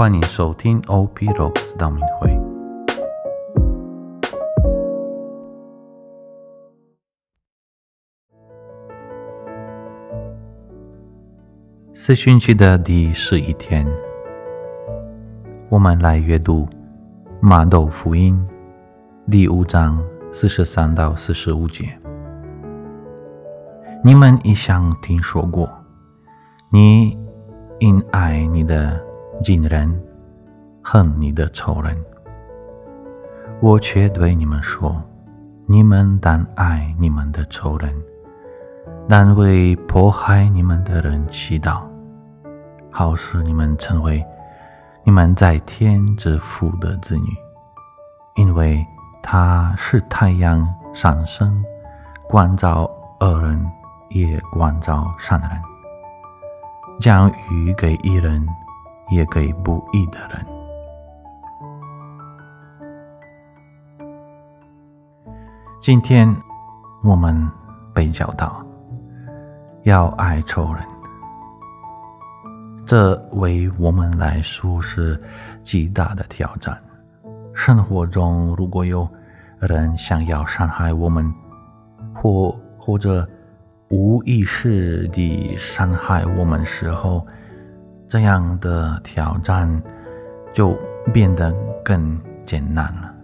欢迎收听 OP Rocks 道明会。四旬期的第十一天，我们来阅读马窦福音第五章四十三到四十五节。你们一向听说过，你因爱你的近人，恨你的仇人。我却对你们说：你们当爱你们的仇人，但为迫害你们的人祈祷，好使你们成为你们在天之父的子女，因为他是太阳上升，光照恶人。也关照善人，将雨给一人，也给不义的人。今天我们被教导要爱仇人，这为我们来说是极大的挑战。生活中如果有人想要伤害我们，或或者，无意识地伤害我们时候，这样的挑战就变得更艰难了。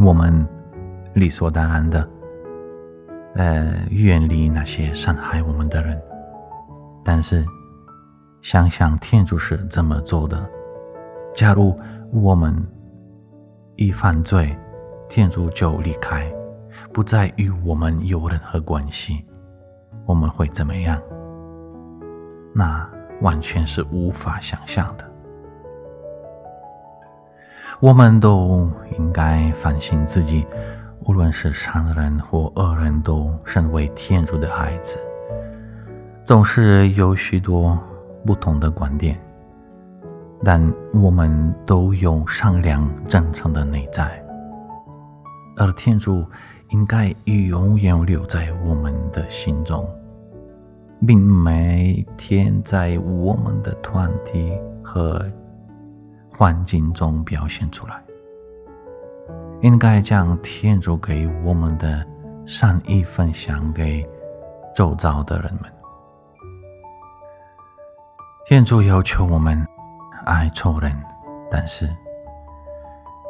我们理所当然的，呃，远离那些伤害我们的人。但是，想想天主是怎么做的。假如我们一犯罪，天主就离开。不再与我们有任何关系，我们会怎么样？那完全是无法想象的。我们都应该反省自己，无论是善人或恶人，都身为天主的孩子，总是有许多不同的观点，但我们都有善良真诚的内在，而天主。应该永远留在我们的心中，并每天在我们的团体和环境中表现出来。应该将天主给我们的善意分享给周遭的人们。天主要求我们爱仇人，但是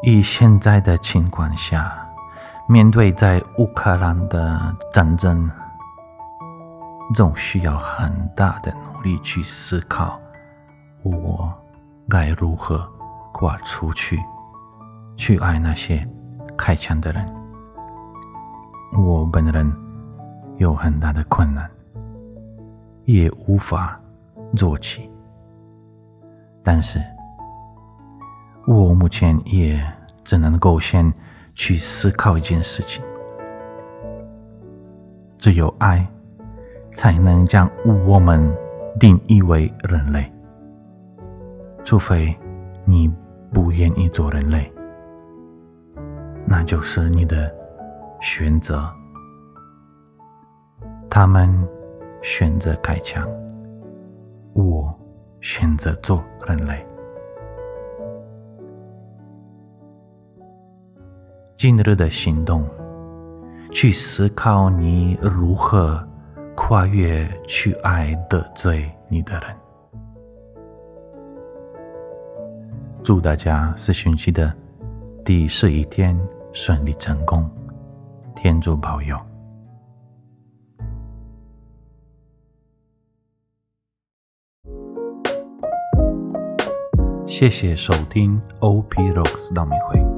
以现在的情况下。面对在乌克兰的战争，总需要很大的努力去思考，我该如何跨出去，去爱那些开枪的人。我本人有很大的困难，也无法做起。但是，我目前也只能够先。去思考一件事情，只有爱才能将我们定义为人类。除非你不愿意做人类，那就是你的选择。他们选择开枪，我选择做人类。今日的行动，去思考你如何跨越去爱得罪你的人。祝大家四旬期的第十一天顺利成功，天主保佑。谢谢收听 OP Rocks 道明会。